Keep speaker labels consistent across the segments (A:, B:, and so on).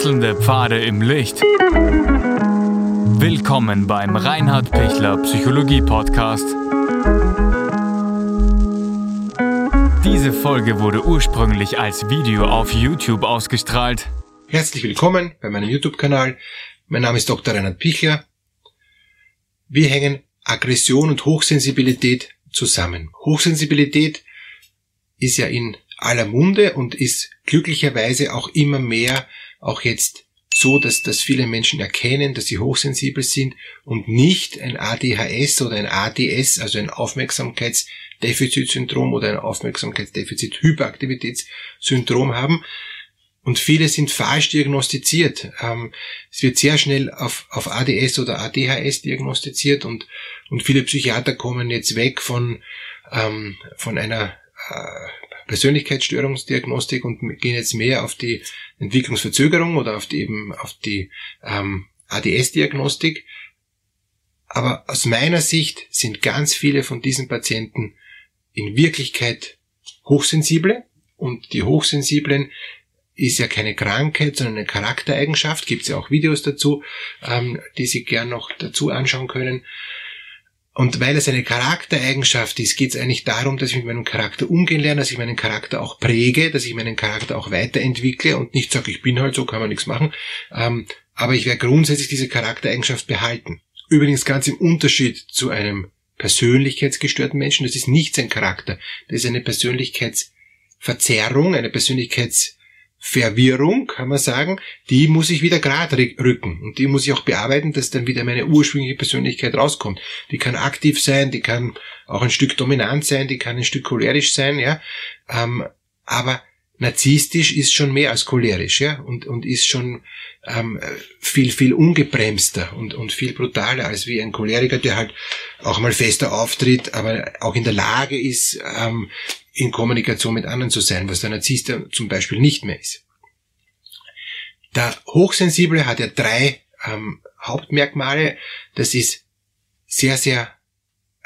A: Wechselnde Pfade im Licht. Willkommen beim Reinhard Pichler Psychologie Podcast. Diese Folge wurde ursprünglich als Video auf YouTube ausgestrahlt.
B: Herzlich willkommen bei meinem YouTube-Kanal. Mein Name ist Dr. Reinhard Pichler. Wir hängen Aggression und Hochsensibilität zusammen. Hochsensibilität ist ja in aller Munde und ist glücklicherweise auch immer mehr auch jetzt so, dass, dass viele Menschen erkennen, dass sie hochsensibel sind und nicht ein ADHS oder ein ADS, also ein Aufmerksamkeitsdefizitsyndrom oder ein Aufmerksamkeitsdefizit-Hyperaktivitätssyndrom haben. Und viele sind falsch diagnostiziert. Ähm, es wird sehr schnell auf, auf ADS oder ADHS diagnostiziert und, und viele Psychiater kommen jetzt weg von, ähm, von einer äh, Persönlichkeitsstörungsdiagnostik und gehen jetzt mehr auf die Entwicklungsverzögerung oder auf die eben auf die ähm, ADS-Diagnostik. Aber aus meiner Sicht sind ganz viele von diesen Patienten in Wirklichkeit hochsensible und die Hochsensiblen ist ja keine Krankheit, sondern eine Charaktereigenschaft. Gibt es ja auch Videos dazu, ähm, die Sie gern noch dazu anschauen können. Und weil es eine Charaktereigenschaft ist, geht es eigentlich darum, dass ich mit meinem Charakter umgehen lerne, dass ich meinen Charakter auch präge, dass ich meinen Charakter auch weiterentwickle und nicht sage, ich bin halt so, kann man nichts machen. Ähm, aber ich werde grundsätzlich diese Charaktereigenschaft behalten. Übrigens ganz im Unterschied zu einem persönlichkeitsgestörten Menschen, das ist nicht sein Charakter, das ist eine Persönlichkeitsverzerrung, eine Persönlichkeits Verwirrung, kann man sagen, die muss ich wieder gerade rücken und die muss ich auch bearbeiten, dass dann wieder meine ursprüngliche Persönlichkeit rauskommt. Die kann aktiv sein, die kann auch ein Stück dominant sein, die kann ein Stück cholerisch sein, ja. Ähm, aber narzisstisch ist schon mehr als cholerisch, ja, und, und ist schon ähm, viel, viel ungebremster und, und viel brutaler als wie ein Choleriker, der halt auch mal fester auftritt, aber auch in der Lage ist, ähm, in Kommunikation mit anderen zu sein, was der Narzisst zum Beispiel nicht mehr ist. Der Hochsensible hat ja drei ähm, Hauptmerkmale. Das ist sehr, sehr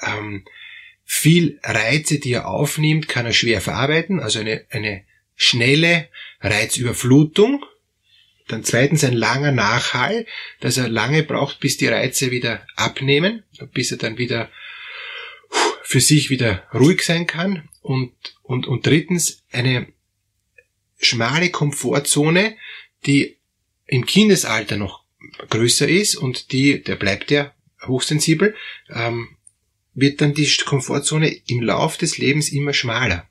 B: ähm, viel Reize, die er aufnimmt, kann er schwer verarbeiten, also eine, eine schnelle Reizüberflutung. Dann zweitens ein langer Nachhall, dass er lange braucht, bis die Reize wieder abnehmen, bis er dann wieder für sich wieder ruhig sein kann und, und, und drittens eine schmale Komfortzone, die im Kindesalter noch größer ist und die, der bleibt ja hochsensibel, ähm, wird dann die Komfortzone im Lauf des Lebens immer schmaler.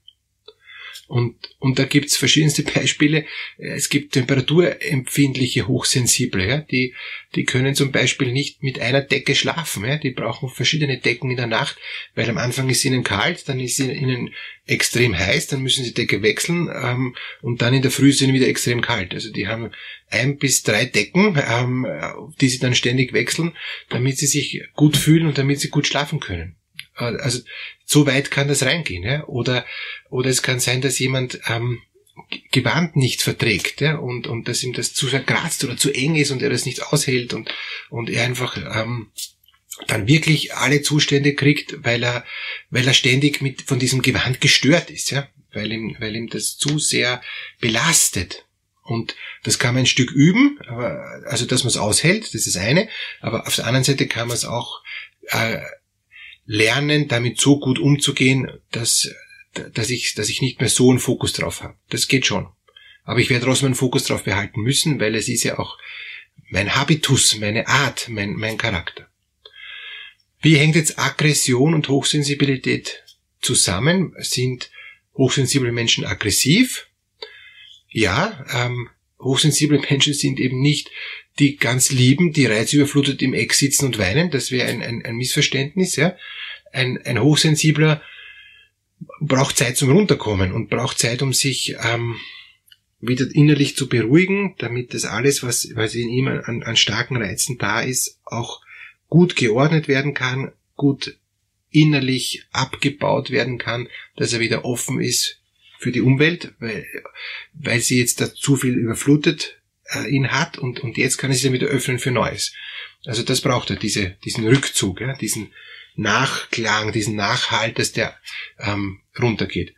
B: Und, und da gibt's verschiedenste Beispiele. Es gibt temperaturempfindliche Hochsensible, ja, die, die können zum Beispiel nicht mit einer Decke schlafen. Ja, die brauchen verschiedene Decken in der Nacht, weil am Anfang ist ihnen kalt, dann ist ihnen extrem heiß, dann müssen sie Decke wechseln ähm, und dann in der Früh ist ihnen wieder extrem kalt. Also die haben ein bis drei Decken, ähm, die sie dann ständig wechseln, damit sie sich gut fühlen und damit sie gut schlafen können. Also so weit kann das reingehen. Ja? Oder, oder es kann sein, dass jemand ähm, Gewand nicht verträgt ja? und, und dass ihm das zu verkratzt oder zu eng ist und er das nicht aushält und, und er einfach ähm, dann wirklich alle Zustände kriegt, weil er, weil er ständig mit von diesem Gewand gestört ist, ja, weil ihm, weil ihm das zu sehr belastet. Und das kann man ein Stück üben, aber, also dass man es aushält, das ist eine, aber auf der anderen Seite kann man es auch äh, lernen, damit so gut umzugehen, dass, dass, ich, dass ich nicht mehr so einen Fokus drauf habe. Das geht schon. Aber ich werde trotzdem einen Fokus drauf behalten müssen, weil es ist ja auch mein Habitus, meine Art, mein, mein Charakter. Wie hängt jetzt Aggression und Hochsensibilität zusammen? Sind hochsensible Menschen aggressiv? Ja, ähm, hochsensible Menschen sind eben nicht die ganz lieben, die reizüberflutet im Eck sitzen und weinen. Das wäre ein, ein, ein Missverständnis. Ja? Ein, ein Hochsensibler braucht Zeit zum Runterkommen und braucht Zeit, um sich ähm, wieder innerlich zu beruhigen, damit das alles, was, was in ihm an, an starken Reizen da ist, auch gut geordnet werden kann, gut innerlich abgebaut werden kann, dass er wieder offen ist für die Umwelt, weil, weil sie jetzt da zu viel überflutet äh, ihn hat und, und jetzt kann er sich dann wieder öffnen für Neues. Also das braucht er, diese, diesen Rückzug, ja, diesen Nachklang, diesen Nachhalt, dass der ähm, runtergeht.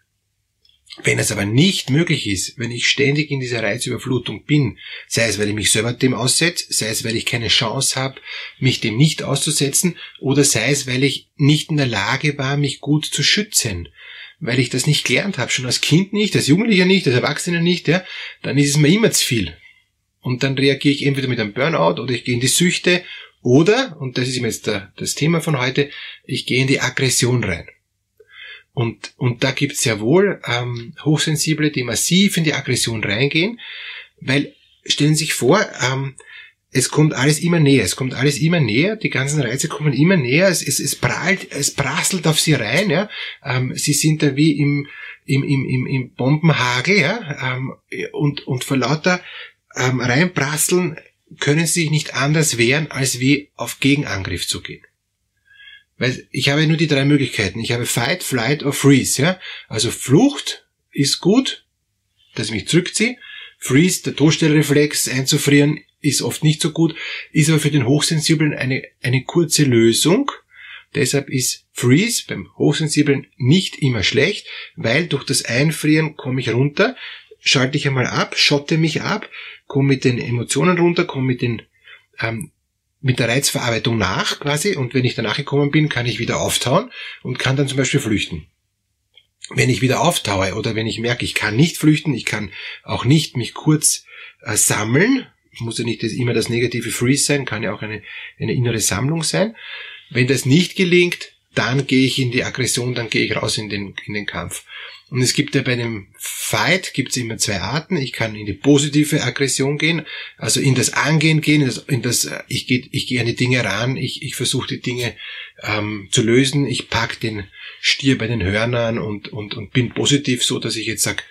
B: Wenn es aber nicht möglich ist, wenn ich ständig in dieser Reizüberflutung bin, sei es, weil ich mich selber dem aussetze, sei es, weil ich keine Chance habe, mich dem nicht auszusetzen, oder sei es, weil ich nicht in der Lage war, mich gut zu schützen, weil ich das nicht gelernt habe, schon als Kind nicht, als Jugendlicher nicht, als Erwachsener nicht, ja, dann ist es mir immer zu viel. Und dann reagiere ich entweder mit einem Burnout oder ich gehe in die Süchte oder, und das ist jetzt der, das Thema von heute, ich gehe in die Aggression rein. Und, und da gibt es ja wohl ähm, Hochsensible, die massiv in die Aggression reingehen, weil stellen Sie sich vor, ähm, es kommt alles immer näher, es kommt alles immer näher, die ganzen Reize kommen immer näher, es, es, es prallt, es prasselt auf sie rein, ja. Ähm, sie sind da wie im, im, im, im, im Bombenhagel, ja, ähm, und, und vor lauter ähm, reinprasseln können sie sich nicht anders wehren, als wie auf Gegenangriff zu gehen. Weil ich habe nur die drei Möglichkeiten. Ich habe Fight, Flight oder Freeze. Ja? Also Flucht ist gut, dass ich mich zurückziehe. Freeze, der Todstellreflex, einzufrieren, ist oft nicht so gut, ist aber für den Hochsensiblen eine, eine kurze Lösung. Deshalb ist Freeze beim Hochsensiblen nicht immer schlecht, weil durch das Einfrieren komme ich runter, schalte ich einmal ab, schotte mich ab, komme mit den Emotionen runter, komme mit den ähm, mit der Reizverarbeitung nach quasi und wenn ich danach gekommen bin, kann ich wieder auftauen und kann dann zum Beispiel flüchten. Wenn ich wieder auftaue oder wenn ich merke, ich kann nicht flüchten, ich kann auch nicht mich kurz äh, sammeln, muss ja nicht das, immer das negative Freeze sein, kann ja auch eine, eine innere Sammlung sein. Wenn das nicht gelingt, dann gehe ich in die Aggression, dann gehe ich raus in den, in den Kampf. Und es gibt ja bei dem Fight gibt es immer zwei Arten. Ich kann in die positive Aggression gehen, also in das Angehen gehen, in das, in das ich gehe ich geh an die Dinge ran, ich, ich versuche die Dinge ähm, zu lösen, ich pack den Stier bei den Hörnern und, und, und bin positiv so, dass ich jetzt sag,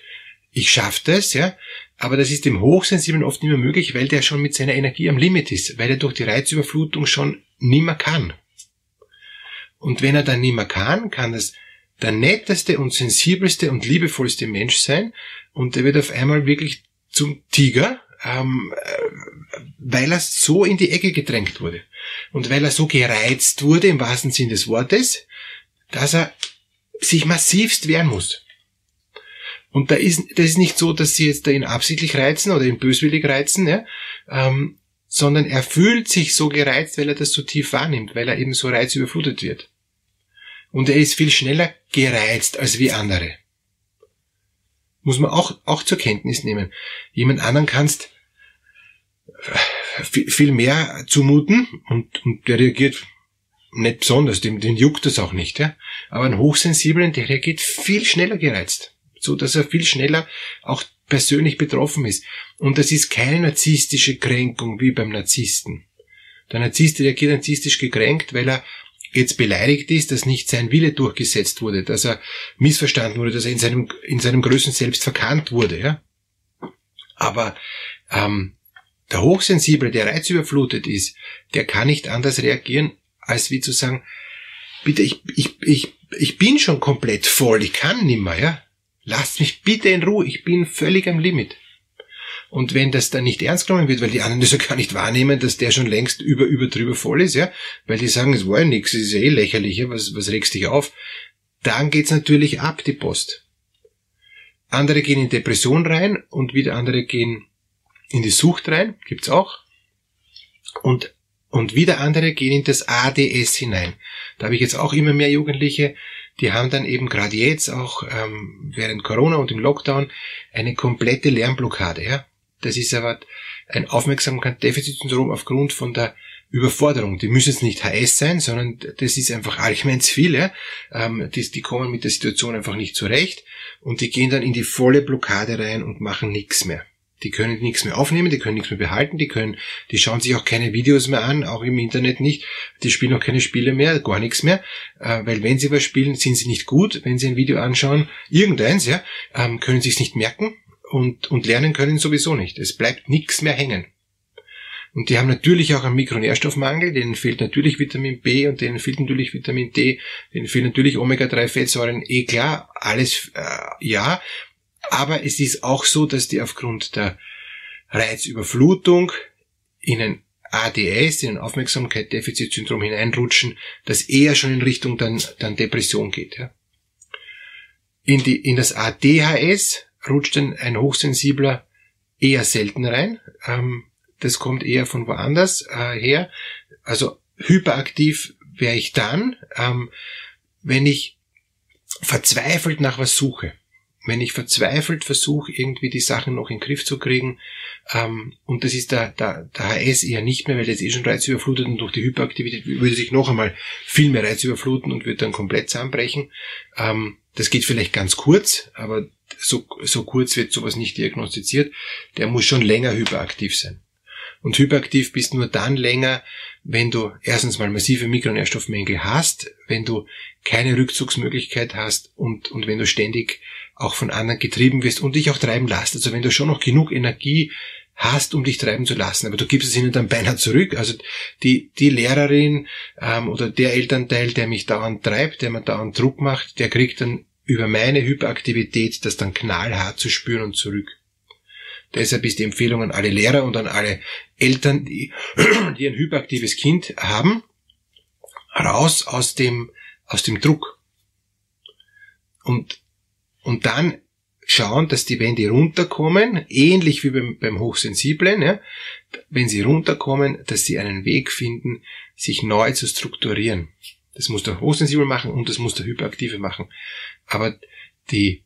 B: ich schaffe das, ja. Aber das ist dem Hochsensiblen oft nicht mehr möglich, weil der schon mit seiner Energie am Limit ist, weil er durch die Reizüberflutung schon nimmer kann. Und wenn er dann nimmer kann, kann das der netteste und sensibelste und liebevollste Mensch sein und er wird auf einmal wirklich zum Tiger, ähm, äh, weil er so in die Ecke gedrängt wurde und weil er so gereizt wurde im wahrsten Sinn des Wortes, dass er sich massivst wehren muss. Und da ist, das ist nicht so, dass sie jetzt da ihn absichtlich reizen oder ihn böswillig reizen, ja, ähm, sondern er fühlt sich so gereizt, weil er das so tief wahrnimmt, weil er eben so reizüberflutet wird. Und er ist viel schneller gereizt als wie andere. Muss man auch, auch zur Kenntnis nehmen. Jemand anderen kannst viel mehr zumuten und, und der reagiert nicht besonders, dem, den juckt das auch nicht, ja. Aber ein Hochsensiblen, der reagiert viel schneller gereizt. So dass er viel schneller auch persönlich betroffen ist. Und das ist keine narzisstische Kränkung wie beim Narzissten. Der Narzisst reagiert narzisstisch gekränkt, weil er jetzt beleidigt ist, dass nicht sein Wille durchgesetzt wurde, dass er missverstanden wurde, dass er in seinem, in seinem Größen selbst verkannt wurde. Ja? Aber ähm, der Hochsensible, der reizüberflutet ist, der kann nicht anders reagieren, als wie zu sagen, bitte, ich, ich, ich, ich bin schon komplett voll, ich kann nimmer, ja. Lasst mich bitte in Ruhe, ich bin völlig am Limit. Und wenn das dann nicht ernst genommen wird, weil die anderen das ja gar nicht wahrnehmen, dass der schon längst über, über drüber voll ist, ja, weil die sagen, es war ja nichts, es ist ja eh lächerlich, ja, was, was regst dich auf? Dann geht's natürlich ab, die Post. Andere gehen in Depression rein und wieder andere gehen in die Sucht rein, gibt's auch. Und, und wieder andere gehen in das ADS hinein. Da habe ich jetzt auch immer mehr Jugendliche, die haben dann eben gerade jetzt auch ähm, während Corona und im Lockdown eine komplette Lernblockade. Ja? Das ist aber ein Aufmerksamkeitsdefizitsyndrom aufgrund von der Überforderung. Die müssen jetzt nicht HS sein, sondern das ist einfach allgemein zu viel. Ja? Ähm, die, die kommen mit der Situation einfach nicht zurecht und die gehen dann in die volle Blockade rein und machen nichts mehr. Die können nichts mehr aufnehmen, die können nichts mehr behalten, die können, die schauen sich auch keine Videos mehr an, auch im Internet nicht, die spielen auch keine Spiele mehr, gar nichts mehr, äh, weil wenn sie was spielen, sind sie nicht gut, wenn sie ein Video anschauen, irgendeins, ja, ähm, können sie es nicht merken, und, und lernen können sowieso nicht. Es bleibt nichts mehr hängen. Und die haben natürlich auch einen Mikronährstoffmangel, denen fehlt natürlich Vitamin B und denen fehlt natürlich Vitamin D, denen fehlen natürlich Omega-3-Fettsäuren, eh klar, alles äh, ja. Aber es ist auch so, dass die aufgrund der Reizüberflutung in ein ADS, in ein Aufmerksamkeitsdefizitsyndrom hineinrutschen, das eher schon in Richtung dann, dann Depression geht. Ja. In, die, in das ADHS rutscht dann ein Hochsensibler eher selten rein. Ähm, das kommt eher von woanders äh, her. Also hyperaktiv wäre ich dann, ähm, wenn ich verzweifelt nach was suche. Wenn ich verzweifelt versuche, irgendwie die Sachen noch in den Griff zu kriegen, ähm, und das ist der, der, der HS eher nicht mehr, weil ist eh schon reizüberflutet und durch die Hyperaktivität würde sich noch einmal viel mehr reizüberfluten und wird dann komplett zusammenbrechen. Ähm, das geht vielleicht ganz kurz, aber so, so kurz wird sowas nicht diagnostiziert. Der muss schon länger hyperaktiv sein. Und hyperaktiv bist nur dann länger, wenn du erstens mal massive Mikronährstoffmängel hast, wenn du keine Rückzugsmöglichkeit hast und, und wenn du ständig auch von anderen getrieben wirst und dich auch treiben lässt. Also wenn du schon noch genug Energie hast, um dich treiben zu lassen, aber du gibst es ihnen dann beinahe zurück. Also die, die Lehrerin ähm, oder der Elternteil, der mich dauernd treibt, der mir dauernd Druck macht, der kriegt dann über meine Hyperaktivität das dann knallhart zu spüren und zurück. Deshalb ist die Empfehlung an alle Lehrer und an alle Eltern, die, die ein hyperaktives Kind haben, raus aus dem, aus dem Druck. Und, und dann schauen, dass die, wenn die runterkommen, ähnlich wie beim, beim Hochsensiblen, ja, wenn sie runterkommen, dass sie einen Weg finden, sich neu zu strukturieren. Das muss der Hochsensible machen und das muss der Hyperaktive machen. Aber die,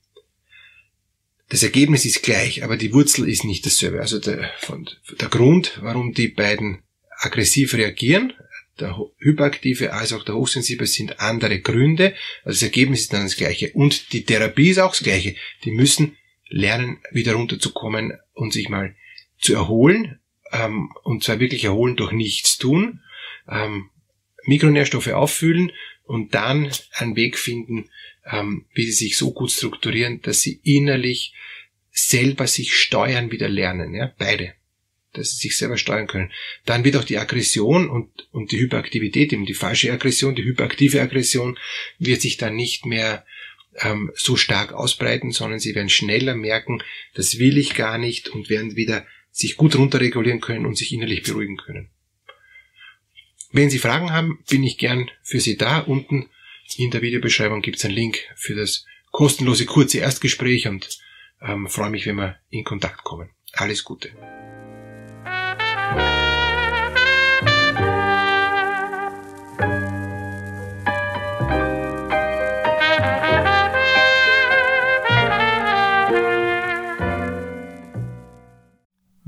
B: das Ergebnis ist gleich, aber die Wurzel ist nicht dasselbe. Also der, von, der Grund, warum die beiden aggressiv reagieren, der Hyperaktive als auch der Hochsensible sind andere Gründe. Also das Ergebnis ist dann das gleiche. Und die Therapie ist auch das gleiche. Die müssen lernen, wieder runterzukommen und sich mal zu erholen. Ähm, und zwar wirklich erholen durch nichts tun. Ähm, Mikronährstoffe auffüllen und dann einen Weg finden, ähm, wie sie sich so gut strukturieren, dass sie innerlich selber sich steuern wieder lernen. Ja? Beide dass sie sich selber steuern können. Dann wird auch die Aggression und, und die Hyperaktivität, eben die falsche Aggression, die hyperaktive Aggression, wird sich dann nicht mehr ähm, so stark ausbreiten, sondern sie werden schneller merken, das will ich gar nicht und werden wieder sich gut runterregulieren können und sich innerlich beruhigen können. Wenn Sie Fragen haben, bin ich gern für Sie da. Unten in der Videobeschreibung gibt es einen Link für das kostenlose kurze Erstgespräch und ähm, freue mich, wenn wir in Kontakt kommen. Alles Gute.